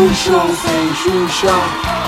no show sem Xuxa.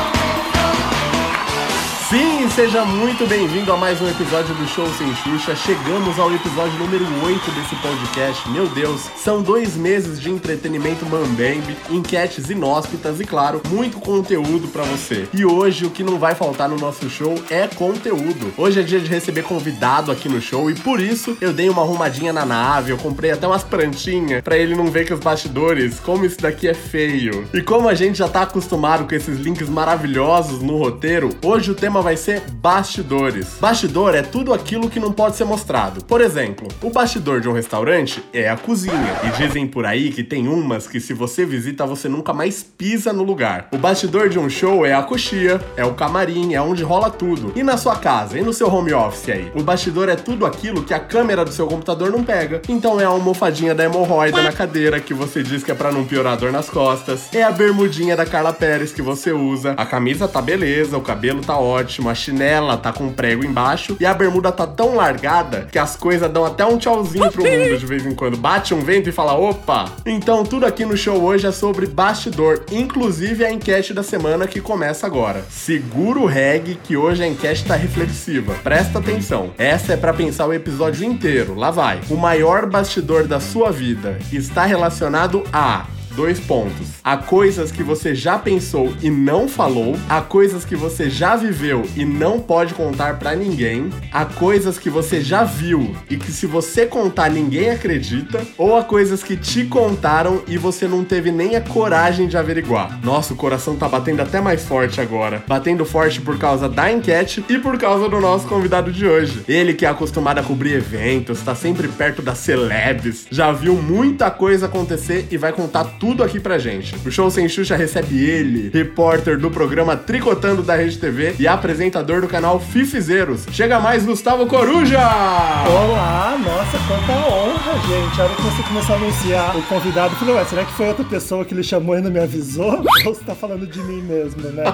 Sim, seja muito bem-vindo a mais um episódio do Show Sem Xuxa. Chegamos ao episódio número 8 desse podcast. Meu Deus, são dois meses de entretenimento mambembe, enquetes inóspitas e, claro, muito conteúdo para você. E hoje o que não vai faltar no nosso show é conteúdo. Hoje é dia de receber convidado aqui no show e por isso eu dei uma arrumadinha na nave, eu comprei até umas plantinhas para ele não ver que os bastidores, como isso daqui é feio. E como a gente já tá acostumado com esses links maravilhosos no roteiro, hoje o tema vai ser bastidores. Bastidor é tudo aquilo que não pode ser mostrado. Por exemplo, o bastidor de um restaurante é a cozinha. E dizem por aí que tem umas que se você visita você nunca mais pisa no lugar. O bastidor de um show é a coxia, é o camarim, é onde rola tudo. E na sua casa, e no seu home office aí? O bastidor é tudo aquilo que a câmera do seu computador não pega. Então é a almofadinha da hemorroida na cadeira que você diz que é para não piorar a dor nas costas. É a bermudinha da Carla Pérez que você usa. A camisa tá beleza, o cabelo tá ótimo ótimo, a chinela tá com um prego embaixo e a bermuda tá tão largada que as coisas dão até um tchauzinho pro mundo de vez em quando. Bate um vento e fala, opa! Então tudo aqui no show hoje é sobre bastidor, inclusive a enquete da semana que começa agora. Segura o reggae que hoje a enquete tá reflexiva. Presta atenção. Essa é para pensar o episódio inteiro. Lá vai. O maior bastidor da sua vida está relacionado a Dois pontos. Há coisas que você já pensou e não falou, há coisas que você já viveu e não pode contar para ninguém, há coisas que você já viu e que se você contar ninguém acredita, ou há coisas que te contaram e você não teve nem a coragem de averiguar. Nossa, o coração tá batendo até mais forte agora. Batendo forte por causa da enquete e por causa do nosso convidado de hoje. Ele que é acostumado a cobrir eventos, tá sempre perto das celebs, já viu muita coisa acontecer e vai contar tudo aqui pra gente. O Show Sem Xuxa recebe ele, repórter do programa Tricotando da Rede TV e apresentador do canal Fifizeiros. Chega mais, Gustavo Coruja! Olá, nossa, quanta honra, gente. Você começou a anunciar o convidado, eu falei, ué, será que foi outra pessoa que ele chamou e não me avisou? Ou você tá falando de mim mesmo, né?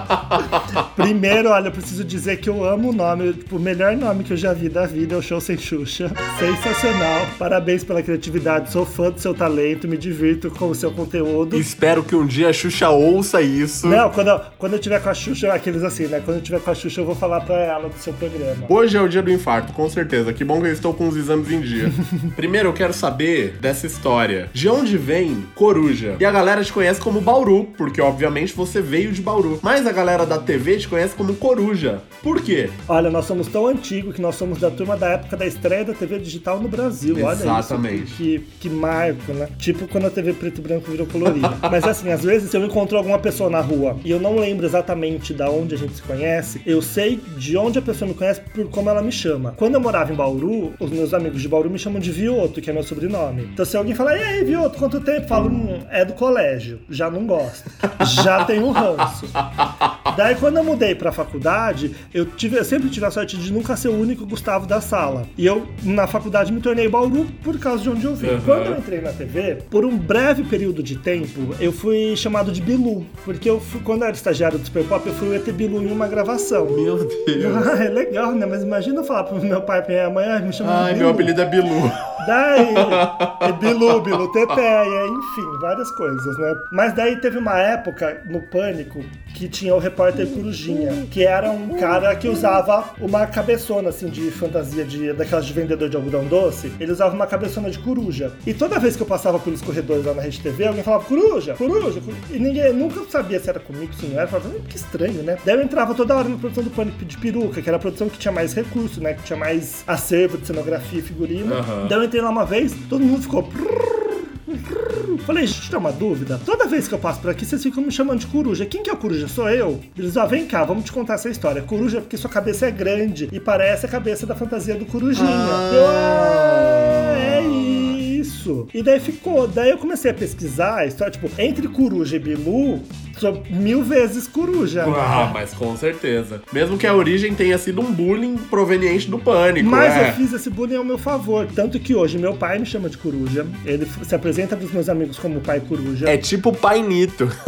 Primeiro, olha, eu preciso dizer que eu amo o nome, tipo, o melhor nome que eu já vi da vida é o Show Sem Xuxa. Sensacional. Parabéns pela criatividade, sou fã do seu talento, me divirto com o seu conteúdo conteúdo. Espero que um dia a Xuxa ouça isso. Não, quando, eu, quando eu tiver com a Xuxa, aqueles assim, né? Quando eu tiver com a Xuxa, eu vou falar pra ela do seu programa. Hoje é o dia do infarto, com certeza. Que bom que eu estou com os exames em dia. Primeiro, eu quero saber dessa história. De onde vem Coruja? E a galera te conhece como Bauru, porque obviamente você veio de Bauru. Mas a galera da TV te conhece como Coruja. Por quê? Olha, nós somos tão antigos que nós somos da turma da época da estreia da TV digital no Brasil. Exatamente. Olha isso. Que, que marco, né? Tipo quando a TV preto e branco virou colorida. Mas assim, às vezes eu encontro alguma pessoa na rua e eu não lembro exatamente da onde a gente se conhece, eu sei de onde a pessoa me conhece por como ela me chama. Quando eu morava em Bauru, os meus amigos de Bauru me chamam de Vioto, que é meu sobrenome. Então se alguém falar, e aí, Vioto, quanto tempo? Falo, hum, é do colégio. Já não gosto. Já tenho um ranço. Daí quando eu mudei pra faculdade, eu, tive, eu sempre tive a sorte de nunca ser o único Gustavo da sala. E eu, na faculdade, me tornei Bauru por causa de onde eu vim. Uhum. Quando eu entrei na TV, por um breve período de tempo, eu fui chamado de Bilu. Porque eu fui, quando eu era estagiário do Super Pop, eu fui o ET Bilu em uma gravação. Meu Deus. É legal, né? Mas imagina eu falar pro meu pai e pra minha mãe, me chama Ai, de Bilu. meu apelido é Bilu. Daí, é Bilu, Bilu Teteia, enfim, várias coisas, né? Mas daí teve uma época no Pânico que tinha o repórter Corujinha, que era um cara que usava uma cabeçona assim de fantasia de daquelas de vendedor de algodão doce. Ele usava uma cabeçona de coruja. E toda vez que eu passava pelos corredores lá na Rede TV, alguém falava coruja, coruja, coruja. e ninguém nunca sabia se era comigo, se não era. Eu falava, "Hum, que estranho, né? Daí eu entrava toda hora na produção do Pânico de peruca, que era a produção que tinha mais recurso, né? Que tinha mais acervo de cenografia e figurino. Aham. Daí eu entrei lá uma vez, todo mundo ficou. Falei, gente, tem uma dúvida. Toda vez que eu passo por aqui, vocês ficam me chamando de coruja. Quem que é o coruja? Sou eu? Eles, ó, vem cá, vamos te contar essa história. Coruja é porque sua cabeça é grande e parece a cabeça da fantasia do corujinha. Ah. Eu, ah, é isso. E daí ficou. Daí eu comecei a pesquisar a história, tipo, entre coruja e bilu, sou mil vezes coruja. Ah, né? mas com certeza. Mesmo que a origem tenha sido um bullying proveniente do pânico. Mas é. eu fiz esse bullying ao meu favor. Tanto que hoje meu pai me chama de coruja. Ele se apresenta pros meus amigos como pai coruja. É tipo Pai Nito.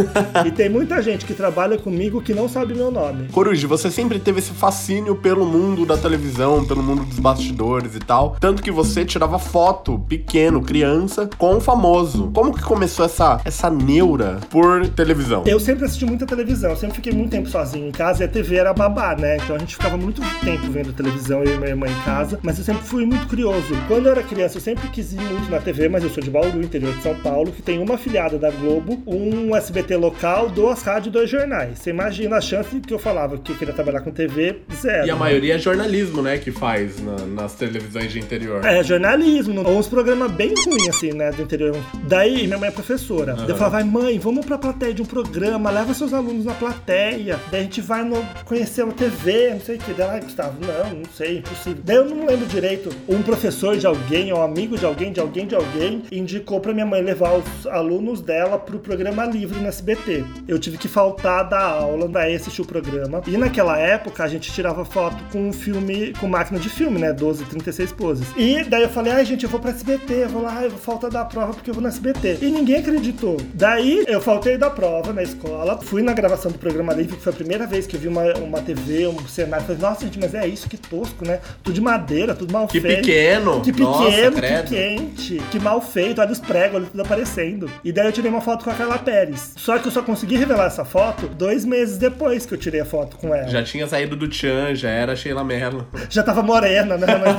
E tem muita gente que trabalha comigo que não sabe meu nome. Coruja, você sempre teve esse fascínio pelo mundo da televisão, pelo mundo dos bastidores e tal. Tanto que você tirava foto, pequeno, criança, com o famoso. Como que começou essa, essa neura por televisão? Eu sempre assisti muita televisão, eu sempre fiquei muito tempo sozinho em casa e a TV era babá, né? Então a gente ficava muito tempo vendo televisão, eu e minha irmã em casa, mas eu sempre fui muito curioso. Quando eu era criança, eu sempre quis ir muito na TV, mas eu sou de Bauru, interior de São Paulo, que tem uma afiliada da Globo, um SBT local, duas rádios e dois jornais. Você imagina a chance que eu falava que eu queria trabalhar com TV, zero. E a maioria é jornalismo, né, que faz na- nas televisões de interior. É, jornalismo, ou uns programas bem ruins, assim, né, do interior. Daí, minha mãe é professora. Daí eu falava, vai, mãe, vamos pra plateia de um programa, leva seus alunos na plateia. Daí a gente vai no, conhecer uma TV, não sei o que. Daí, ai, Gustavo, não, não sei, impossível. Daí eu não lembro direito. Um professor de alguém, ou um amigo de alguém, de alguém, de alguém, indicou pra minha mãe levar os alunos dela pro programa livre no SBT. Eu tive que faltar da aula, daí assistir o programa. E naquela época a gente tirava foto com um filme, com máquina de filme, né? 12, 36 poses. E daí eu falei, ai gente, eu vou pra SBT, eu vou lá, eu vou faltar da prova porque eu vou no SBT. E ninguém acreditou. Daí eu faltei da prova na escola, fui na gravação do programa livre, que foi a primeira vez que eu vi uma, uma TV, um cenário. Falei, nossa gente, mas é isso, que tosco, né? Tudo de madeira, tudo mal Que feito. pequeno. Que Nossa, pequeno, credo. que quente, que mal feito, olha os pregos, olha tudo aparecendo. E daí eu tirei uma foto com a Carla Pérez. Só que eu só consegui revelar essa foto dois meses depois que eu tirei a foto com ela. Já tinha saído do Tchan, já era Sheila Mello. Já tava morena, né? Mas.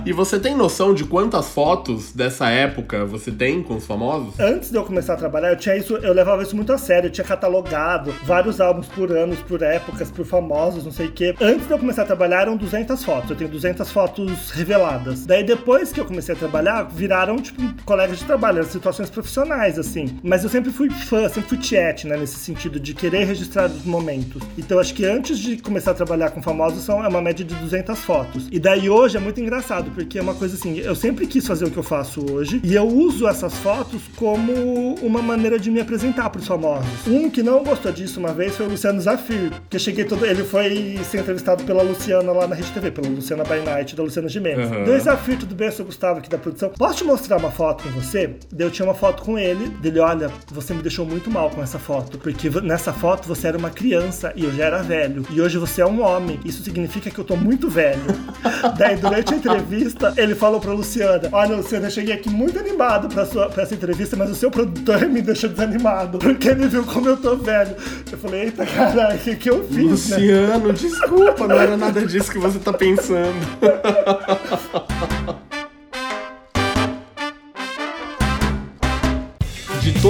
E você tem noção de quantas fotos dessa época você tem com os famosos? Antes de eu começar a trabalhar, eu tinha isso, eu levava isso muito a sério. Eu tinha catalogado vários álbuns por anos, por épocas, por famosos, não sei o quê. Antes de eu começar a trabalhar, eram 200 fotos. Eu tenho 200 fotos reveladas. Daí depois que eu comecei a trabalhar, viraram, tipo, colegas de trabalho, eram situações profissionais, assim. Mas eu sempre fui fã, sempre fui tiete, né? Nesse sentido de querer registrar os momentos. Então acho que antes de começar a trabalhar com famosos, são, é uma média de 200 fotos. E daí hoje é muito engraçado, porque é uma coisa assim, eu sempre quis fazer o que eu faço hoje, e eu uso essas fotos como uma maneira de me apresentar pros famosos. Um que não gostou disso uma vez foi o Luciano Zafir, que eu cheguei todo. Ele foi ser entrevistado pela Luciana lá na Rede TV, pela Luciana by Night, da Luciana Gimenez. Uhum. Dois Zafir, tudo bem? Eu sou o Gustavo aqui da produção. Posso te mostrar uma foto com você? Daí eu tinha uma foto com ele, dele, olha, você me deixou muito mal com essa foto, porque nessa foto você era uma criança e eu já era velho. E hoje você é um homem. Isso significa que eu tô muito velho. Daí, durante a entrevista, ele falou pra Luciana: Olha, Luciana, eu cheguei aqui muito animado pra, sua, pra essa entrevista, mas o seu produtor me deixou desanimado, porque ele viu como eu tô velho. Eu falei: Eita, caralho, o que, que eu fiz, né? Luciano, desculpa, não era nada disso que você tá pensando.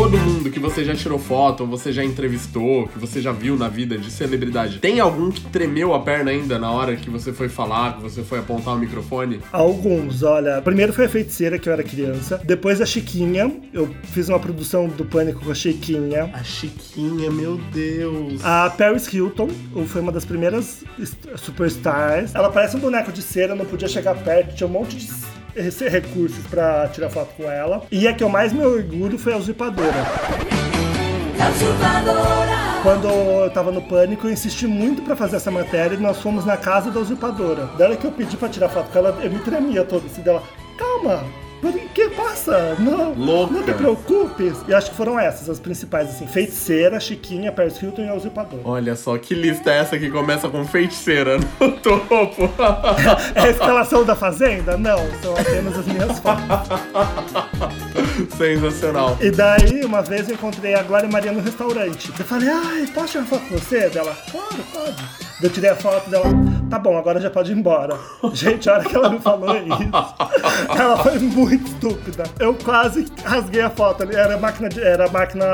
todo mundo que você já tirou foto, ou você já entrevistou, que você já viu na vida de celebridade, tem algum que tremeu a perna ainda na hora que você foi falar, que você foi apontar o microfone? Alguns, olha. Primeiro foi a feiticeira, que eu era criança. Depois a Chiquinha. Eu fiz uma produção do Pânico com a Chiquinha. A Chiquinha, meu Deus. A Paris Hilton foi uma das primeiras superstars. Ela parece um boneco de cera, não podia chegar perto, tinha um monte de s- recursos pra tirar foto com ela. E a que eu mais me orgulho foi a usurpadora. Quando eu tava no pânico, eu insisti muito pra fazer essa matéria e nós fomos na casa da usurpadora. Dela que eu pedi pra tirar foto com ela, eu me tremia todo assim dela. Calma, o que passa? Não, Louca. não te preocupes. E acho que foram essas as principais, assim: Feiticeira, Chiquinha, Paris Hilton e a usurpadora. Olha só, que lista é essa que começa com feiticeira no topo? É a escalação da Fazenda? Não, são apenas as minhas fotos. Sensacional. E daí, uma vez eu encontrei a Glória Maria no restaurante. Eu falei, ai, posso tirar foto com você? Dela, claro, pode. Eu tirei a foto dela, tá bom, agora já pode ir embora. Gente, a hora que ela me falou isso, ela foi muito estúpida. Eu quase rasguei a foto ali, era máquina de, era máquina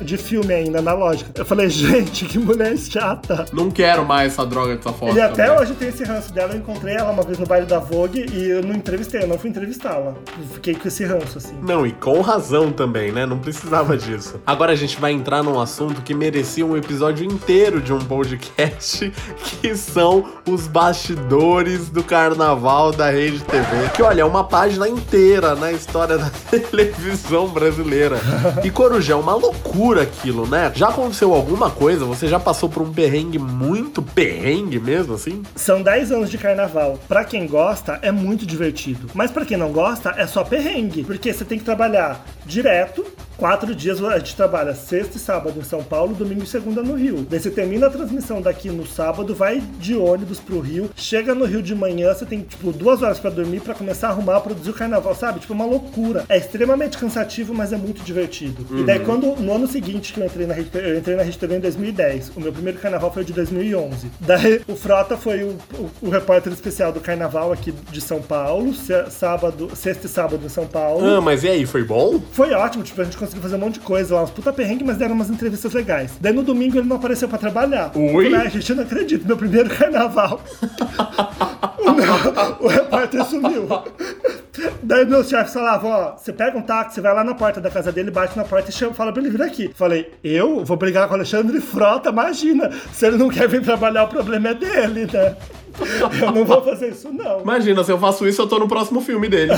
de filme ainda, analógica. Eu falei, gente, que mulher chata. Não quero mais essa droga dessa foto. E até também. hoje tem esse ranço dela. Eu encontrei ela uma vez no baile da Vogue e eu não entrevistei, eu não fui entrevistá-la. Fiquei com esse ranço, assim. Não, e com razão também, né? Não precisava disso. Agora a gente vai entrar num assunto que merecia um episódio inteiro de um podcast, que são os bastidores do carnaval da Rede TV. Que, olha, é uma página inteira na história da televisão brasileira. E, Corujão, uma loucura aquilo, né? Já aconteceu alguma coisa? Você já passou por um perrengue muito perrengue mesmo, assim? São 10 anos de carnaval. Pra quem gosta, é muito divertido. Mas pra quem não gosta, é só perrengue. Porque você tem que trabalhar direto, quatro dias a gente trabalha sexta e sábado em São Paulo, domingo e segunda no Rio. Daí você termina a transmissão daqui no sábado, vai de ônibus pro Rio, chega no Rio de manhã, você tem, tipo, duas horas pra dormir pra começar a arrumar, produzir o carnaval, sabe? Tipo, uma loucura. É extremamente cansativo, mas é muito divertido. E daí, quando, no ano seguinte que eu entrei na Rede, eu entrei na Rede TV em 2010, o meu primeiro carnaval foi de 2011. Daí, o Frota foi o, o, o repórter especial do carnaval aqui de São Paulo, sábado, sexta e sábado em São Paulo. Ah, mas e aí, foi bom? Foi ótimo, tipo, a gente conseguiu fazer um monte de coisa lá, uns puta perrengue, mas deram umas entrevistas legais. Daí no domingo ele não apareceu pra trabalhar. Oi? Eu falei, "Ai, gente, eu não acredito, meu primeiro carnaval. o, meu- o repórter sumiu. Daí meus chefes falavam, ó, você pega um táxi, vai lá na porta da casa dele, bate na porta e chama, fala pra ele vir aqui. Falei, eu vou brigar com o Alexandre Frota, imagina. Se ele não quer vir trabalhar, o problema é dele, né? Eu não vou fazer isso, não. Imagina, se eu faço isso, eu tô no próximo filme dele.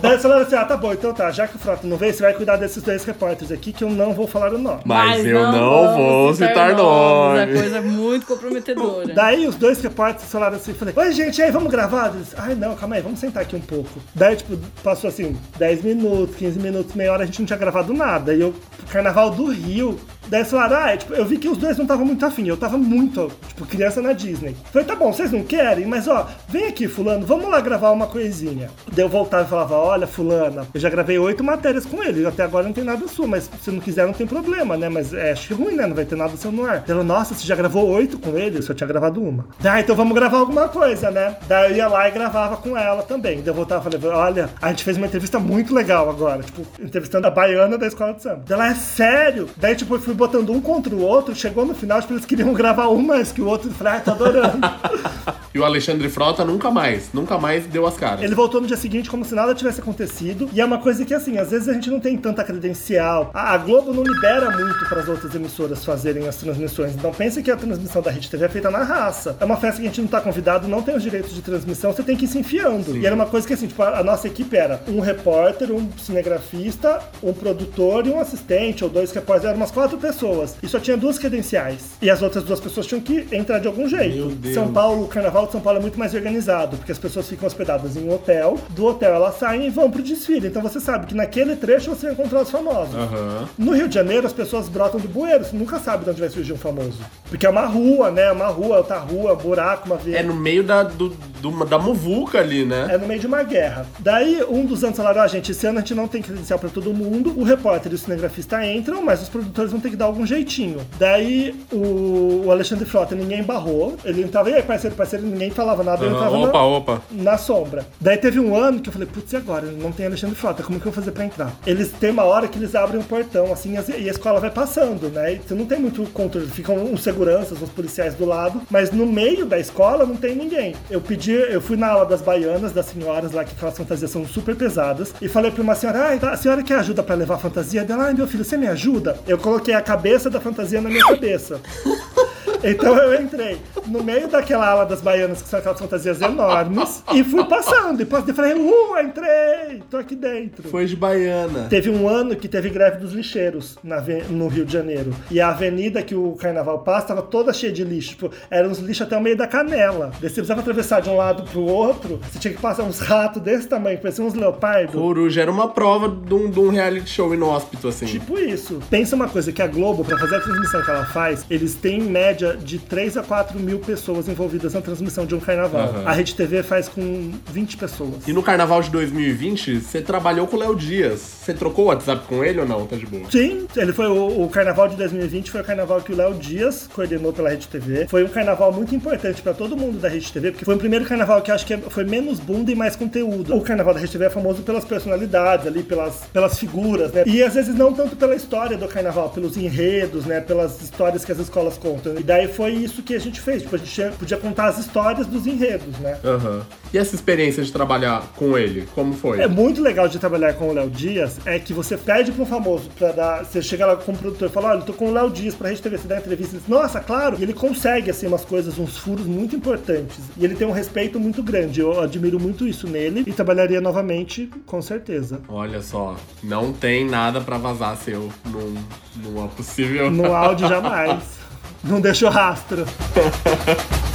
Daí eles falaram assim: ah, tá bom, então tá, já que o Frota não veio, você vai cuidar desses dois repórteres aqui que eu não vou falar o nome. Mas, eu não, vamos vou citar nome. É coisa muito comprometedora. Daí os dois repórteres falaram assim, falei, oi gente, aí, vamos gravar? Eles, ai não, calma aí, vamos sentar aqui um pouco. Daí, tipo, passou assim, 10 minutos, 15 minutos, meia hora, a gente não tinha gravado nada. E eu, Carnaval do Rio, daí eles falaram, ah, é, tipo, eu vi que os dois não estavam muito afim, eu tava muito, tipo, criança na Disney. Falei, tá bom, vocês não querem, mas ó, vem aqui, fulano, vamos lá gravar uma coisinha. Daí eu voltava e falava, olha, fulana, eu já gravei oito matérias com ele, até agora não tem nada sua, mas se não quiser não tem problema, né? Mas é, acho que ruim, né? Não vai ter nada seu no ar. Ela, nossa, você já gravou oito com ele? Eu só tinha gravado uma. Daí, então vamos gravar alguma coisa, né? Daí eu ia lá e gravava com ela também. Daí eu voltava e falei, olha, a gente fez uma entrevista muito legal agora, tipo, entrevistando a baiana da escola de samba. Daí Ela, é sério? Daí, tipo, eu fui botando um contra o outro, chegou no final, tipo, eles queriam gravar um mais que o outro. Eu ah, tô adorando. E o Alexandre Frota nunca mais, nunca mais deu as caras. Ele voltou no dia seguinte como se nada tivesse acontecido. E é uma coisa que, assim, às vezes a gente não tem tanta credencial. A, a Globo não libera muito para as outras emissoras fazerem as transmissões. Então pense que a transmissão da Rede TV é feita na raça. É uma festa que a gente não tá convidado, não tem os direitos de transmissão, você tem que ir se enfiando. E era uma coisa que, assim, tipo, a, a nossa equipe era um repórter, um cinegrafista, um produtor e um assistente, ou dois repórteres. Eram umas quatro pessoas. E só tinha duas credenciais. E as outras duas pessoas tinham que entrar de algum jeito. São Paulo, o carnaval de São Paulo é muito mais organizado, porque as pessoas ficam hospedadas em um hotel, do hotel elas saem e vão pro desfile. Então você sabe que naquele trecho você vai encontrar os famosos. Aham. No Rio de Janeiro, as pessoas brotam do bueiro, você nunca sabe de onde vai surgir um famoso. Porque é uma rua, né? Uma rua, outra rua, buraco, uma via. É no meio da, do, do- da muvuca ali, né? É no meio de uma guerra. Daí, um dos anos falaram, ah, gente, esse ano a gente não tem credencial pra todo mundo, o repórter e o cinegrafista entram, mas os produtores vão ter que dar algum jeitinho. Daí, o, o Alexandre Frota, ninguém barrou, ele entrava, e aí, parceiro, parceiro, ninguém falava nada, ele entrava na- Opa, opa. na sombra. Daí teve um ano que eu falei, putz, e agora? Não tem Alexandre Frota, como que eu vou fazer pra entrar? Eles têm uma hora que eles abrem um portão, assim, e a escola vai passando, né? E você não tem muito controle, ficam uns seguranças, uns policiais do lado, mas no meio da escola não tem ninguém. Eu pedi, eu fui na aula das baianas, das senhoras lá, que aquelas fantasias são super pesadas, e falei pra uma senhora, ah, a senhora quer ajuda pra levar a fantasia dela? Ai, meu filho, você me ajuda? Eu coloquei a cabeça da fantasia na minha cabeça. Então eu entrei no meio daquela ala das baianas, que são aquelas fantasias enormes, e fui passando. E passei, falei, uh, entrei, tô aqui dentro. Foi de baiana. Teve um ano que teve greve dos lixeiros na no Rio de Janeiro. E a avenida que o carnaval passa tava toda cheia de lixo. Tipo, eram uns lixos até o meio da canela. Daí você precisava atravessar de um lado pro outro, você tinha que passar uns ratos desse tamanho, que pareciam uns leopardos. Coruja era uma prova de um, de um reality show inóspito, assim. Tipo isso. Pensa uma coisa, que a Globo, pra fazer a transmissão que ela faz, eles têm em média de 3 a 4 mil pessoas envolvidas na transmissão de um carnaval. Aham. A Rede TV faz com 20 pessoas. E no carnaval de 2020, você trabalhou com o Léo Dias. Você trocou o WhatsApp com ele ou não? Tá de boa. Sim, ele foi o, o carnaval de 2020 foi o carnaval que o Léo Dias coordenou pela Rede TV. Foi um carnaval muito importante pra todo mundo da Rede TV, porque foi o primeiro carnaval que acho que foi menos bunda e mais conteúdo. O carnaval da Rede TV é famoso pelas personalidades ali, pelas, pelas figuras, né? E às vezes não tanto pela história do carnaval, pelos enredos, né? Pelas histórias que as escolas contam. E daí foi isso que a gente fez. Tipo, a gente podia contar as histórias dos enredos, né? Aham. E essa experiência de trabalhar com ele, como foi? É muito legal de trabalhar com o Léo Dias é que você pede para um famoso pra dar. Você chega lá como produtor e fala: Olha, eu tô com o Léo Dias pra Rede TV, você dá entrevista. Diz, Nossa, claro! E ele consegue, assim, umas coisas, uns furos muito importantes. E ele tem um respeito muito grande. Eu admiro muito isso nele e trabalharia novamente, com certeza. Olha só, não tem nada pra vazar seu num, numa possível. No áudio, jamais. Não deixou rastro.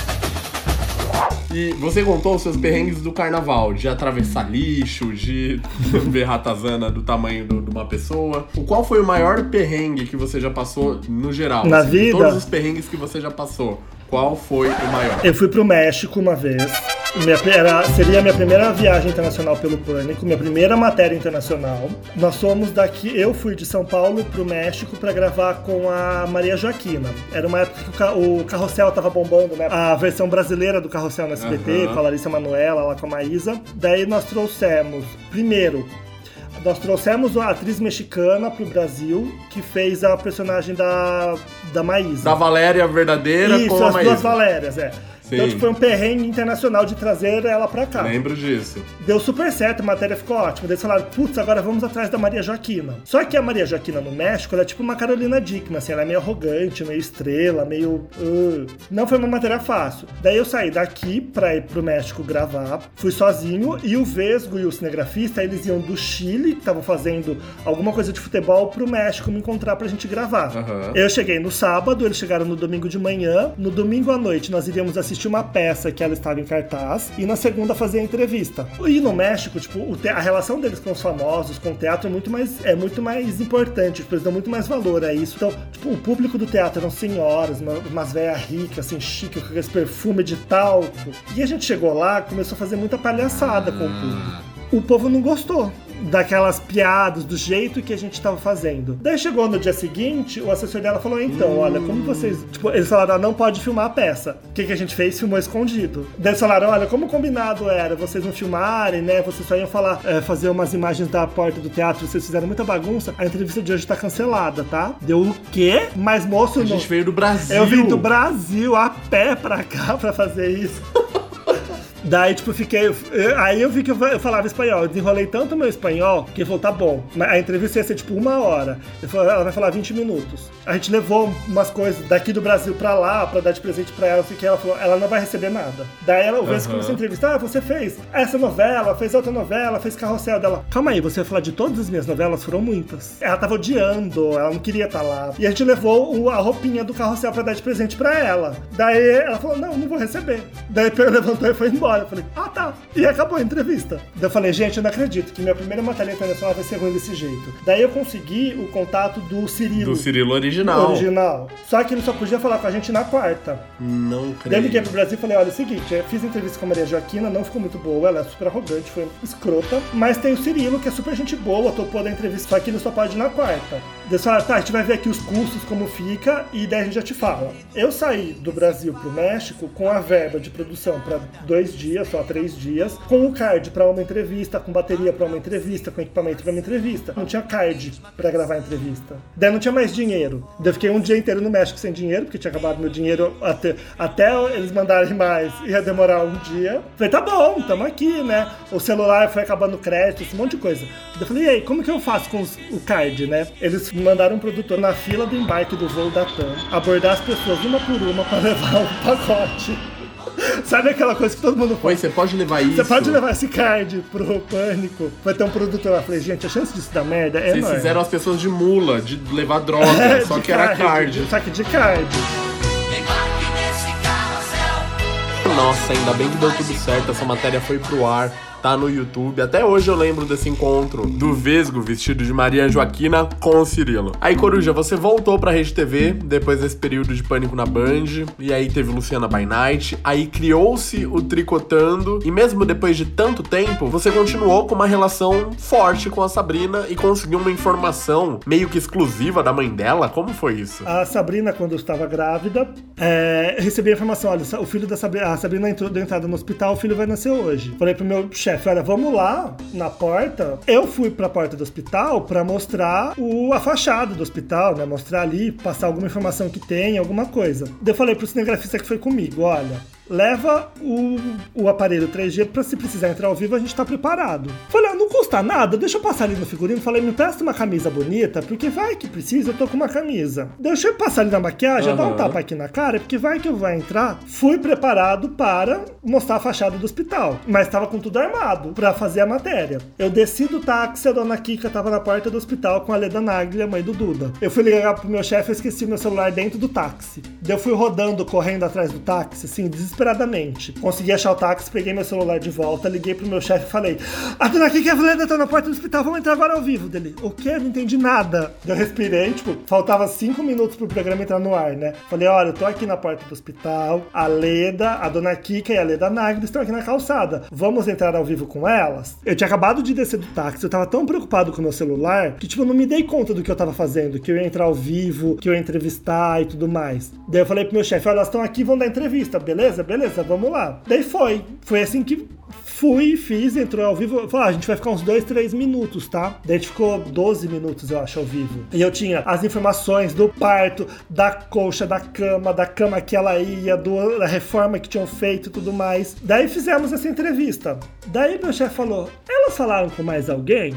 E você contou os seus perrengues do carnaval, de atravessar lixo, de ver ratazana do tamanho do- de uma pessoa. O qual foi o maior perrengue que você já passou no geral? Na de vida? Todos os perrengues que você já passou, qual foi o maior? Eu fui pro México uma vez. Minha, era, seria a minha primeira viagem internacional pelo Pânico, minha primeira matéria internacional. Nós fomos daqui, eu fui de São Paulo pro México pra gravar com a Maria Joaquina. Era uma época que o, o Carrossel tava bombando, né? A versão brasileira do Carrossel no SBT, Aham. com a Larissa Manoela, lá com a Maísa. Daí nós trouxemos, primeiro, nós trouxemos a atriz mexicana pro Brasil, que fez a personagem da, da Maísa. Da Valéria verdadeira Isso, com a as Maísa. duas Valérias, é. Então, Sim. tipo, foi um perrengue internacional de trazer ela pra cá. Lembro disso. Deu super certo, a matéria ficou ótima. Daí falaram, putz, agora vamos atrás da Maria Joaquina. Só que a Maria Joaquina no México, ela é tipo uma Carolina Dickman, assim, ela é meio arrogante, meio estrela, meio. uh. Não foi uma matéria fácil. Daí eu saí daqui pra ir pro México gravar, fui sozinho, e o Vesgo e o cinegrafista, eles iam do Chile, que estavam fazendo alguma coisa de futebol, pro México me encontrar pra gente gravar. Aham. Eu cheguei no sábado, eles chegaram no domingo de manhã. No domingo à noite, nós iríamos assistir uma peça que ela estava em cartaz. E na segunda, fazer a entrevista. E no México, tipo, o te- a relação deles com os famosos, com o teatro, é muito mais, é muito mais importante. Tipo, eles dão muito mais valor a isso. Então, tipo, o público do teatro eram senhoras, uma- umas velhas ricas, assim, chique, com aquele perfume de talco. E a gente chegou lá, começou a fazer muita palhaçada com o público o povo não gostou daquelas piadas, do jeito que a gente tava fazendo. Daí chegou no dia seguinte, o assessor dela falou: então, olha, como vocês. Tipo, eles falaram, ah, não pode filmar a peça. O que, que a gente fez? Filmou escondido. Daí eles falaram: olha, como combinado era, vocês não filmarem, né? Vocês só iam falar, é, fazer umas imagens da porta do teatro, vocês fizeram muita bagunça. A entrevista de hoje tá cancelada, tá? Deu o quê? Mas moço, A não. gente veio do Brasil. Eu vim do Brasil a pé pra cá pra fazer isso. Daí, tipo, fiquei. eu- Aí eu vi que eu fa- eu falava espanhol. Eu desenrolei tanto meu espanhol que ele falou: tá bom. Mas a entrevista ia ser tipo uma hora. Ela vai falar 20 minutos. A gente levou umas coisas daqui do Brasil pra lá pra dar de presente pra ela. Que ela falou: ela não vai receber nada. Daí ela, o Aham. começou a entrevista: ah, você fez essa novela, fez outra novela, fez carrossel dela. Calma aí, você vai falar de todas as minhas novelas? Foram muitas. Ela tava odiando, ela não queria estar lá. E a gente levou o- a roupinha do carrossel pra dar de presente pra ela. Daí ela falou: não, não vou receber. Daí levantou e foi embora. Eu falei: ah, tá. E acabou a entrevista. Daí eu falei: gente, eu não acredito que minha primeira matéria internacional vai ser ruim desse jeito. Daí eu consegui o contato do Cirilo. Do Cirilo original. Original. Só que ele só podia falar com a gente na quarta. Não Daí eu liguei creio. pro Brasil e falei, olha, é o seguinte, eu fiz entrevista com a Maria Joaquina, não ficou muito boa, ela é super arrogante, foi escrota, mas tem o Cirilo, que é super gente boa, topou da entrevista, só que ele só pode ir na quarta. Daí eles falaram, tá, a gente vai ver aqui os custos, como fica, e daí a gente já te fala. Eu saí do Brasil pro México com a verba de produção pra dois dias, só três dias, com o card pra uma entrevista, com bateria pra uma entrevista, com equipamento pra uma entrevista. Não tinha card pra gravar a entrevista. Daí não tinha mais dinheiro. Daí eu fiquei um dia inteiro no México sem dinheiro, porque tinha acabado meu dinheiro até, até eles mandarem mais, ia demorar um dia. Falei, tá bom, tamo aqui, né? O celular foi acabando o crédito, esse monte de coisa. Daí eu falei, e aí, como que eu faço com os- o card, né? Eles mandaram um produtor na fila do embarque do voo da TAM abordar as pessoas uma por uma pra levar um pacote. Sabe aquela coisa que todo mundo Oi, você pode levar isso? você pode levar esse card pro pânico. Vai ter um produtor lá. Eu Falei, gente, a chance disso dar merda é Vocês enorme. fizeram as pessoas de mula, de levar droga, É, só que era card. Só que de card. Nossa, ainda bem que deu tudo certo, essa matéria foi pro ar, tá no YouTube. Até hoje eu lembro desse encontro do Vesgo vestido de Maria Joaquina com o Cirilo. Aí, Coruja, você voltou pra Rede TV depois desse período de pânico na Band, e aí teve Luciana by Night, aí criou-se o Tricotando, e mesmo depois de tanto tempo, você continuou com uma relação forte com a Sabrina e conseguiu uma informação meio que exclusiva da mãe dela. Como foi isso? A Sabrina, quando eu estava grávida, é, recebi a informação: olha, o filho da Sabrina, a Sabrina entrou deu entrada no hospital, o filho vai nascer hoje. Falei pro meu chefe: olha, vamos lá na porta. Eu fui pra porta do hospital pra mostrar o, a fachada do hospital, né? Mostrar ali, passar alguma informação que tem, alguma coisa. Eu falei pro cinegrafista que foi comigo: olha. Leva o, o aparelho 3G pra se precisar entrar ao vivo, a gente tá preparado. Falei, ah, não custa nada, deixa eu passar ali no figurino. Falei, me presta uma camisa bonita, porque vai que precisa, eu tô com uma camisa. Deixa eu passar ali na maquiagem, dar um tapa aqui na cara, porque vai que eu vou entrar. Fui preparado para mostrar a fachada do hospital, mas tava com tudo armado pra fazer a matéria. Eu desci do táxi, a dona Kika tava na porta do hospital com a Leda Nagli, a mãe do Duda. Eu fui ligar pro meu chefe, eu esqueci meu celular dentro do táxi. Eu fui rodando, correndo atrás do táxi, assim, desesperadamente. Consegui achar o táxi, peguei meu celular de volta, liguei pro meu chefe e falei: A dona Kika e a Leda tá na porta do hospital, vamos entrar agora ao vivo dele. O quê? Não entendi nada. Eu respirei, tipo, faltava cinco minutos pro programa entrar no ar, né? Falei, olha, eu tô aqui na porta do hospital, a Leda, a dona Kika e a Leda Nagli estão aqui na calçada. Vamos entrar ao vivo com elas? Eu tinha acabado de descer do táxi, eu tava tão preocupado com o meu celular que, tipo, eu não me dei conta do que eu tava fazendo, que eu ia entrar ao vivo, que eu ia entrevistar e tudo mais. Daí eu falei pro meu chefe, olha, elas estão aqui, vão dar entrevista, beleza? Beleza, vamos lá. Daí foi. Foi assim que Fui, fiz, entrou ao vivo. Falei, ah, a gente vai ficar uns 2, 3 minutos, tá? Daí a gente ficou 12 minutos, eu acho, ao vivo. E eu tinha as informações do parto, da colcha, da cama, da cama que ela ia, do, da reforma que tinham feito e tudo mais. Daí fizemos essa entrevista. Daí meu chefe falou: elas falaram com mais alguém?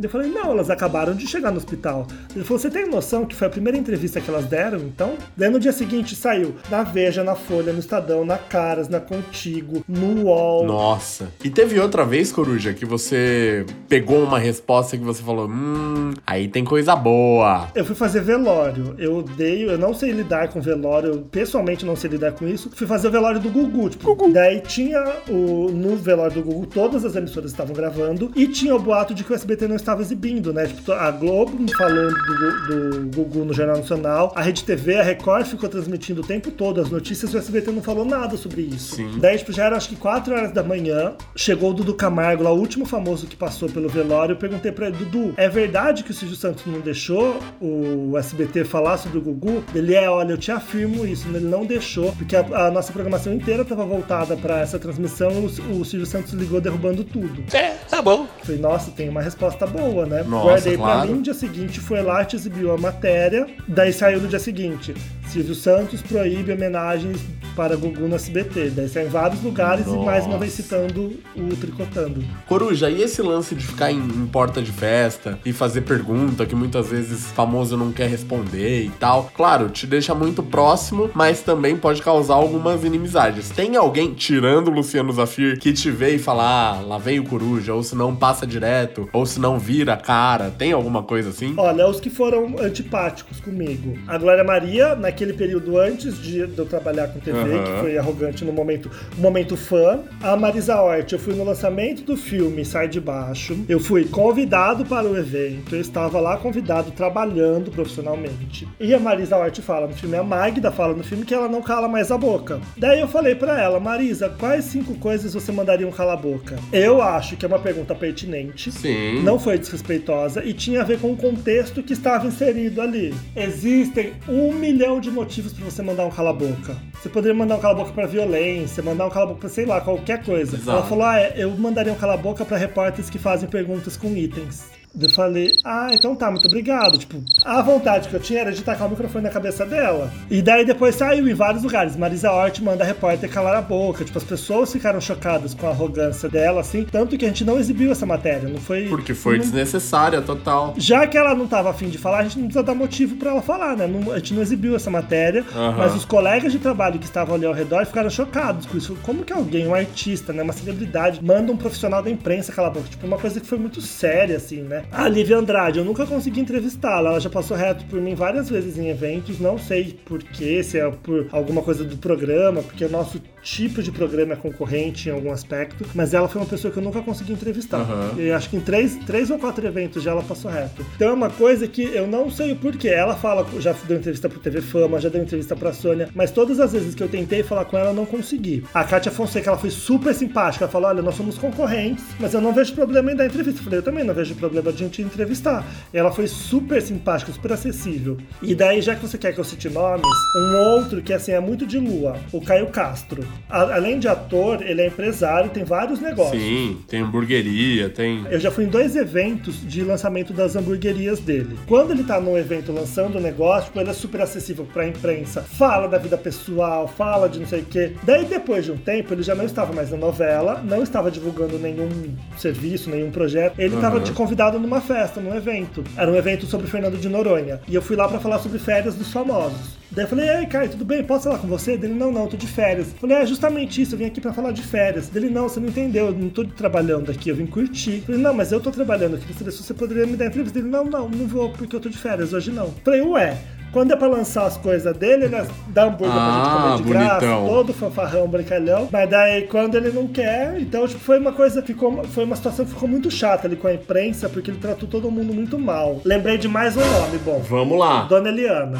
Eu falei, não, elas acabaram de chegar no hospital. Ele falou, você tem noção que foi a primeira entrevista que elas deram, então? Daí no dia seguinte saiu na Veja, na Folha, no Estadão, na Caras, na Contigo, no UOL. Nossa. E teve outra vez, Coruja, que você pegou uma resposta que você falou: Hum, aí tem coisa boa. Eu fui fazer velório. Eu odeio, eu não sei lidar com velório, eu pessoalmente não sei lidar com isso. Fui fazer o velório do Gugu. Tipo, Daí tinha o, no velório do Gugu, todas as emissoras estavam gravando e tinha o boato de que o SBT não estava exibindo, né? Tipo, a Globo falando do, do Gugu no Jornal Nacional, a Rede TV, a Record ficou transmitindo o tempo todo as notícias e o SBT não falou nada sobre isso. Sim. Daí, tipo, já era acho que 4 horas da manhã, chegou o Dudu Camargo lá, o último famoso que passou pelo velório. Eu perguntei pra ele, Dudu, é verdade que o Silvio Santos não deixou o SBT falar sobre o Gugu? Ele é, olha, eu te afirmo isso, ele não deixou, porque a, a nossa programação inteira estava voltada pra essa transmissão o, o Silvio Santos ligou derrubando tudo. É, tá bom. Falei, nossa, tem uma resposta boa, né? Nossa, Guardei pra claro. mim, no dia seguinte foi lá, te exibiu a matéria, daí saiu no dia seguinte. Silvio Santos proíbe homenagens para Gugu no SBT. Daí saiu em vários lugares e mais uma vez citando o Tricotando. Coruja, e esse lance de ficar em, em porta de festa e fazer pergunta que muitas vezes famoso não quer responder e tal? Claro, te deixa muito próximo, mas também pode causar algumas inimizades. Tem alguém, tirando o Luciano Zafir, que te vê e fala, ah, lá vem o Coruja, ou se não passa direto, ou se não vira a cara? Tem alguma coisa assim? Olha, os que foram antipáticos comigo. A Glória Maria, naquele período antes de, de eu trabalhar com TV, Aham. que foi arrogante no momento, momento fã. A Marisa Hort, eu fui no lançamento do filme Sai de Baixo. Eu fui convidado para o evento. Eu estava lá convidado, trabalhando profissionalmente. E a Marisa Hort fala no filme, a Magda fala no filme que ela não cala mais a boca. Daí eu falei pra ela, Marisa, quais cinco coisas você mandaria um cala a boca? Eu acho que é uma pergunta pertinente. Sim. Não foi desrespeitosa e tinha a ver com o contexto que estava inserido ali. Existem um milhão de motivos para você mandar um cala-boca. Você poderia mandar um cala-boca pra violência, mandar um cala-boca pra sei lá, qualquer coisa. Exato. Ela falou: ah, é, eu mandaria um cala-boca pra repórteres que fazem perguntas com itens. Eu falei, ah, então tá, muito obrigado. Tipo, a vontade que eu tinha era de tacar o microfone na cabeça dela. E daí depois saiu em vários lugares. Marisa Hort manda a repórter calar a boca. Tipo, as pessoas ficaram chocadas com a arrogância dela, assim. Tanto que a gente não exibiu essa matéria. Não foi. Porque foi não- desnecessária, total. já que ela não tava afim de falar, a gente não precisa dar motivo pra ela falar, né? Não- a gente não exibiu essa matéria, mas os colegas de trabalho que estavam ali ao redor ficaram chocados com isso. Como que alguém, um artista, né, uma celebridade, manda um profissional da imprensa calar a boca? Tipo, uma coisa que foi muito séria, assim, né? A Lívia Andrade, eu nunca consegui entrevistá-la. Ela já passou reto por mim várias vezes em eventos, não sei por quê, se é por alguma coisa do programa, porque o nosso tipo de programa é concorrente em algum aspecto, mas ela foi uma pessoa que eu nunca consegui entrevistar. Aham. Eu acho que em três, três ou quatro eventos já ela passou reto. Então é uma coisa que eu não sei o porquê. Ela fala, já deu entrevista pro TV Fama, já deu entrevista pra Sônia, mas todas as vezes que eu tentei falar com ela, eu não consegui. A Kátia Fonseca, ela foi super simpática. Ela falou: olha, nós somos concorrentes, mas eu não vejo problema em dar entrevista. Eu falei, eu também não vejo problema de a gente entrevistar. Entrevistar. Ela foi super simpática, super acessível. E daí, já que você quer que eu cite nomes, um outro que assim é muito de lua, o Caio Castro. A- além de ator, ele é empresário, tem vários negócios. Sim, tem hamburgueria, tem. Eu já fui em dois eventos de lançamento das hamburguerias dele. Quando ele tá num evento lançando o negócio, ele é super acessível pra imprensa. Fala da vida pessoal, fala de não sei o quê. Daí, depois de um tempo, ele já não estava mais na novela, não estava divulgando nenhum serviço, nenhum projeto. Ele estava Aham. de convidado numa festa, num evento. Era um evento sobre Fernando de Noronha. E eu fui lá pra falar sobre férias dos famosos. Daí eu falei, ei, Caio, tudo bem? Posso falar com você? Dele, não, não, tô de férias. Falei, é justamente isso, eu vim aqui pra falar de férias. Dele, não, você não entendeu, eu não tô trabalhando aqui, eu vim curtir. Eu falei, não, mas eu tô trabalhando aqui, se você poderia me dar entrevista. Dele, não, não, não vou, porque eu tô de férias, hoje não. Falei, ué. Quando é pra lançar as coisas dele, né? Dá hambúrguer pra gente Ah, comer de graça, bonitão. todo fanfarrão, brincalhão. Mas daí, quando ele não quer, então, tipo, foi uma coisa, ficou, foi uma situação que ficou muito chata ali com a imprensa, porque ele tratou todo mundo muito mal. Lembrei de mais um nome, bom. Vamos lá. Dona Eliana.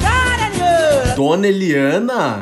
Dona Eliana?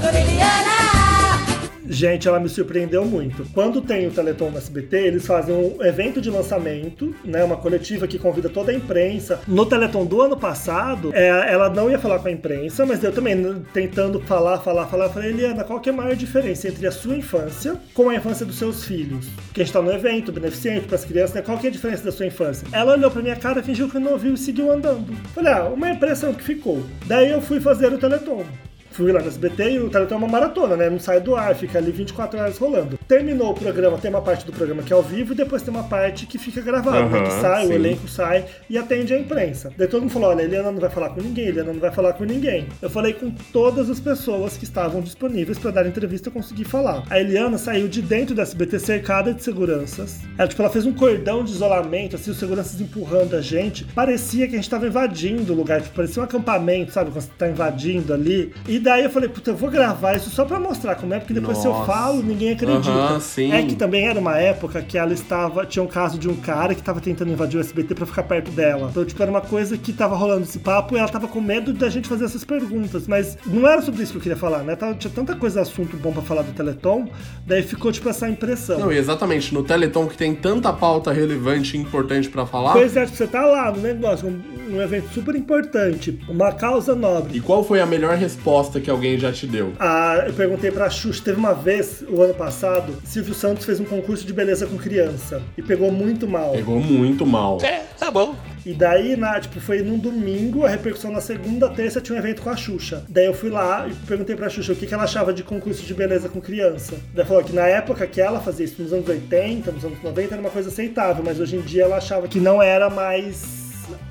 Gente, ela me surpreendeu muito. Quando tem o Teleton no SBT, eles fazem um evento de lançamento, né? Uma coletiva que convida toda a imprensa. No Teleton do ano passado, é, ela não ia falar com a imprensa, mas eu também, né, tentando falar, falar, falar, eu falei, Eliana, qual que é a maior diferença entre a sua infância com a infância dos seus filhos? Porque a gente tá no evento beneficente para as crianças, né? Qual que é a diferença da sua infância? Ela olhou pra minha cara, fingiu que não ouviu e seguiu andando. Falei, ah, uma impressão que ficou. Daí eu fui fazer o Teleton. Fui lá no SBT e o Teleton é uma maratona, né? Não sai do ar, fica ali 24 horas rolando. Terminou o programa, tem uma parte do programa que é ao vivo e depois tem uma parte que fica gravada, né? Que sai, sim. o elenco sai e atende a imprensa. Daí todo mundo falou: olha, a Eliana não vai falar com ninguém, Eliana não vai falar com ninguém. Eu falei com todas as pessoas que estavam disponíveis pra dar entrevista e consegui falar. A Eliana saiu de dentro do SBT cercada de seguranças. Ela, tipo, ela fez um cordão de isolamento, assim, os seguranças empurrando a gente. Parecia que a gente tava invadindo o lugar, tipo, parecia um acampamento, sabe? Quando você tá invadindo ali. E daí eu falei, puta, eu vou gravar isso só pra mostrar como é, porque depois se eu Nossa. falo, ninguém acredita. Sim. É que também era uma época que ela estava. Tinha um caso de um cara que tava tentando invadir o SBT pra ficar perto dela. Então, tipo, era uma coisa que tava rolando esse papo e ela tava com medo da gente fazer essas perguntas. Mas não era sobre isso que eu queria falar, né? Tinha tanta coisa, assunto bom pra falar do Teleton, daí ficou, tipo, essa impressão. Não, e exatamente, no Teleton que tem tanta pauta relevante e importante pra falar. Pois é, tipo, você tá lá no negócio, um, um evento super importante, uma causa nobre. E qual foi a melhor resposta que alguém já te deu? Ah, eu perguntei pra Xuxa, teve uma vez, o ano passado, Silvio Santos fez um concurso de beleza com criança e pegou muito mal. Pegou muito mal. E daí, na, tipo, foi num domingo, a repercussão na segunda, terça tinha um evento com a Xuxa. Daí eu fui lá e perguntei pra Xuxa o que, que ela achava de concurso de beleza com criança. Daí ela falou que na época que ela fazia isso, nos anos 80, nos anos 90, era uma coisa aceitável, mas hoje em dia ela achava que não era mais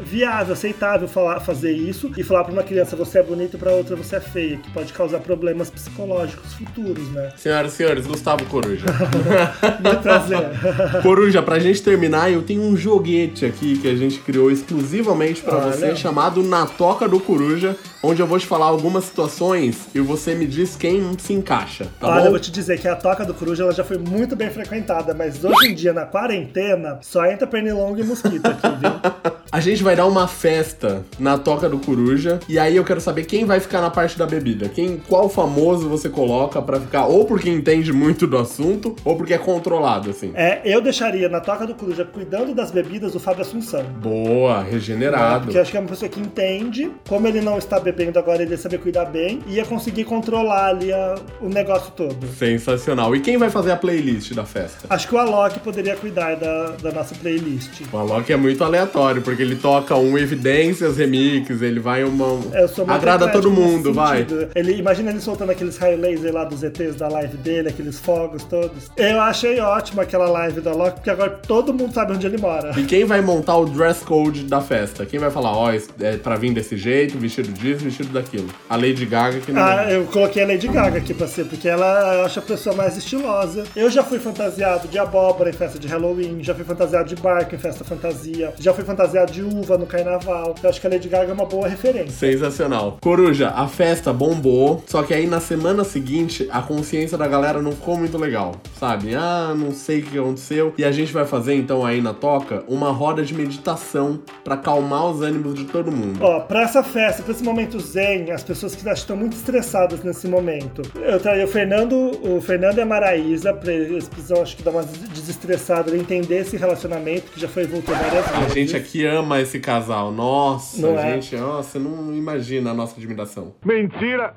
viável, aceitável falar, fazer isso e falar pra uma criança você é bonita e pra outra você é feia, que pode causar problemas psicológicos futuros, né? Senhoras e senhores, Gustavo Coruja. Muito prazer. Coruja, pra gente terminar, eu tenho um joguete aqui que a gente criou exclusivamente pra Olha. você, chamado Na Toca do Coruja, onde eu vou te falar algumas situações e você me diz quem se encaixa, tá Olha, eu bom? vou te dizer que a Toca do Coruja ela já foi muito bem frequentada, mas hoje em dia, na quarentena, só entra pernilongo e mosquito aqui, viu? A gente vai dar uma festa na Toca do Coruja e aí eu quero saber quem vai ficar na parte da bebida. Quem, qual famoso você coloca pra ficar ou porque entende muito do assunto ou porque é controlado, assim. É, eu deixaria na Toca do Coruja, cuidando das bebidas, o Fábio Assunção. Boa, regenerado. Porque eu acho que é uma pessoa que entende, como ele não está bebendo agora, ele ia saber cuidar bem e ia conseguir controlar ali a- o negócio todo. Sensacional. E quem vai fazer a playlist da festa? Acho que o Alok poderia cuidar da, da nossa playlist. O Alok é muito aleatório, porque ele toca um Evidências Remix, ele vai uma. Eu sou Agrada todo mundo, vai. Ele, imagina ele soltando aqueles raio laser lá dos ETs da live dele, aqueles fogos todos. Eu achei ótimo aquela live do Alok, porque agora todo mundo sabe onde ele mora. E quem vai montar o dress code da festa? Quem vai falar, ó, esse- é pra vir desse jeito, vestido disso, vestido daquilo? A Lady Gaga que não. Ah, eu coloquei a Lady Gaga aqui pra ser, porque ela eu acho a pessoa mais estilosa. Eu já fui fantasiado de abóbora em festa de Halloween, já fui fantasiado de barco em festa fantasia, já fui fantasiado de uva no carnaval. Eu acho que a Lady Gaga é uma boa referência. Sensacional. Coruja, a festa bombou, só que aí na semana seguinte a consciência da galera não ficou muito legal, sabe? Ah, não sei o que aconteceu. E a gente vai fazer então aí na toca uma roda de meditação pra acalmar os ânimos de todo mundo. Ó, pra essa festa, pra esse momento momento zen, as pessoas que estão muito estressadas nesse momento. Eu traria o Fernando, o Fernando e a Maraísa, pra eles precisam, acho que, dar uma desestressada, entender esse relacionamento que já foi voltou várias vezes. A gente aqui ama esse casal. Nossa, Não é? gente, nossa, não imagina a nossa admiração. Mentira!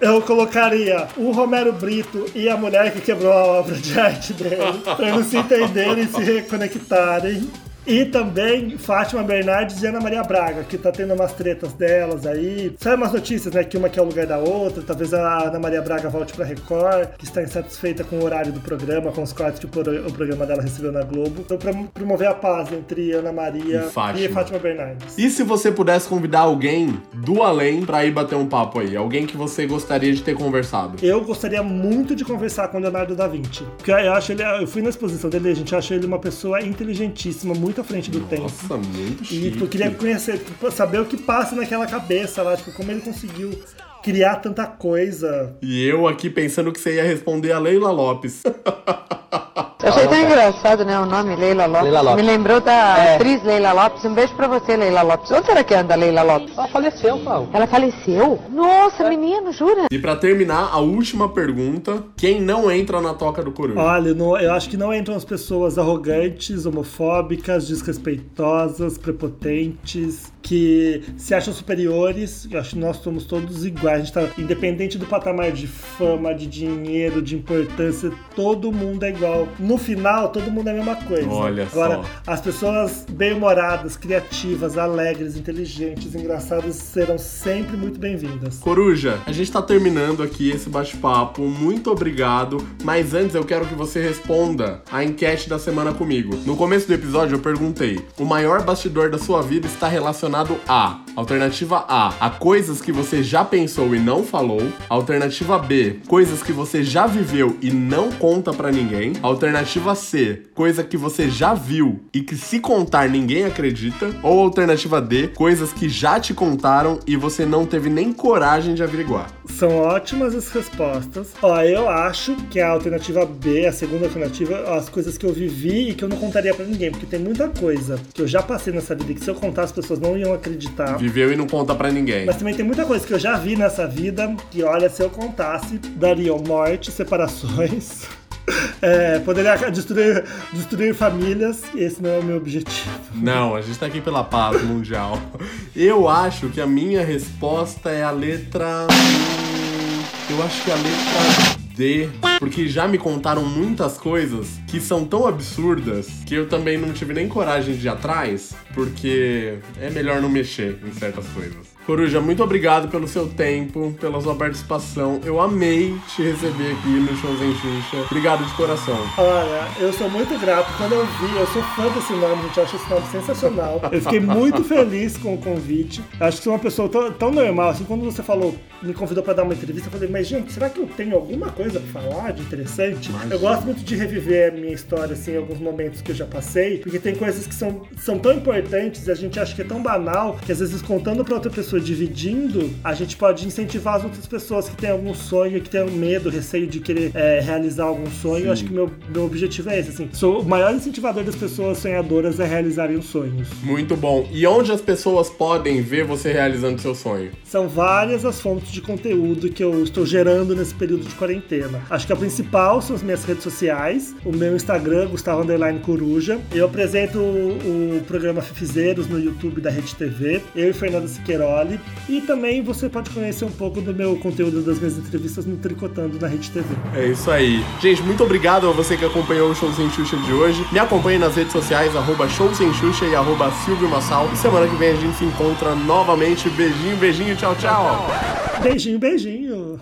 Eu colocaria o Romero Brito e a mulher que quebrou a obra de arte dele, pra eles se entenderem e se reconectarem. E também Fátima Bernardes e Ana Maria Braga, que tá tendo umas tretas delas aí. Sai umas notícias, né? Que uma quer o lugar da outra. Talvez a Ana Maria Braga volte pra Record, que está insatisfeita com o horário do programa, com os cortes que o, pro- o programa dela recebeu na Globo. Então, pra promover a paz entre Ana Maria E Fátima. e Fátima Bernardes. E se você pudesse convidar alguém do além pra ir bater um papo aí? Alguém que você gostaria de ter conversado? Eu gostaria muito de conversar com o Leonardo da Vinci. Porque eu acho ele. Eu fui na exposição dele, a gente acha ele uma pessoa inteligentíssima, muito à frente do tempo. Nossa, muito E chique. tipo, eu queria conhecer, tipo, saber o que passa naquela cabeça lá, tipo, como ele conseguiu criar tanta coisa. E eu aqui pensando que você ia responder a Leila Lopes. Eu achei tão engraçado, né, o nome Leila Lopes. Leila Lopes. Me lembrou da É. atriz Leila Lopes. Um beijo pra você, Leila Lopes. Onde será que anda a Leila Lopes? Ela faleceu, Paulo. Ela faleceu? Nossa, menino, jura? e pra terminar, a última pergunta: quem não entra na toca do coruja? Olha, não- eu acho que não entram as pessoas arrogantes, homofóbicas, desrespeitosas, prepotentes, que se acham superiores. Eu acho que nós somos todos iguais. A gente tá independente do patamar de fama, de dinheiro, de importância, todo mundo é igual. No final, todo mundo é a mesma coisa. Olha Agora, só. as pessoas bem-humoradas, criativas, alegres, inteligentes, engraçadas serão sempre muito bem-vindas. Coruja, a gente tá terminando aqui esse bate-papo. Muito obrigado. Mas antes eu quero que você responda a enquete da semana comigo. No começo do episódio eu perguntei: o maior bastidor da sua vida está relacionado a Alternativa A, a coisas que você já pensou e não falou. Alternativa B, coisas que você já viveu e não conta pra ninguém. Alternativa C, coisa que você já viu e que se contar ninguém acredita. Ou alternativa D, coisas que já te contaram e você não teve nem coragem de averiguar. São ótimas as respostas. Ó, eu acho que a alternativa B, a segunda alternativa, as coisas que eu vivi e que eu não contaria pra ninguém, porque tem muita coisa que eu já passei nessa vida e que se eu contar as pessoas não iam acreditar. Viveu e não conta pra ninguém. Mas também tem muita coisa que eu já vi nessa vida que, olha, se eu contasse, dariam morte, separações. É, poderia destruir, destruir famílias, esse não é o meu objetivo. Não, a gente tá aqui pela paz mundial. Eu acho que a minha resposta é a letra. Eu acho que é a letra Porque já me contaram muitas coisas que são tão absurdas que eu também não tive nem coragem de ir atrás, porque é melhor não mexer em certas coisas. Coruja, muito obrigado pelo seu tempo, pela sua participação. Eu amei te receber aqui no Showzen Xuxa. Obrigado de coração. Olha, eu sou muito grato. Quando eu vi, eu sou fã desse nome, gente. Eu acho esse nome sensacional. Eu fiquei muito feliz com o convite. Acho que sou uma pessoa tão, tão normal. Assim, quando você falou, me convidou pra dar uma entrevista, eu falei, mas gente, será que eu tenho alguma coisa pra falar de interessante? Eu gosto muito de reviver a minha história, assim, em alguns momentos que eu já passei, porque tem coisas que são, são tão importantes e a gente acha que é tão banal que às vezes contando pra outra pessoa, dividindo, a gente pode incentivar as outras pessoas que têm algum sonho, que têm medo, receio de querer é, realizar algum sonho. Acho que meu, meu objetivo é esse, assim. Sou o maior incentivador das pessoas sonhadoras a realizarem os sonhos. Muito bom. E onde as pessoas podem ver você realizando seu sonho? São várias as fontes de conteúdo que eu estou gerando nesse período de quarentena. Acho que a principal são as minhas redes sociais, o meu Instagram, Gustavo Underline Coruja. Eu apresento o, o programa Fifizeiros no YouTube da Rede TV, eu e Fernanda Siqueiroli. E também você pode conhecer um pouco do meu conteúdo das minhas entrevistas no Tricotando na Rede TV. É isso aí. Gente, muito obrigado a você que acompanhou o Show Sem Xuxa de hoje. Me acompanhe nas redes sociais, arroba Show Sem Xuxa e arroba Silvio Massal. E semana que vem a gente se encontra novamente. Beijinho, beijinho, tchau, tchau. Beijinho, beijinho.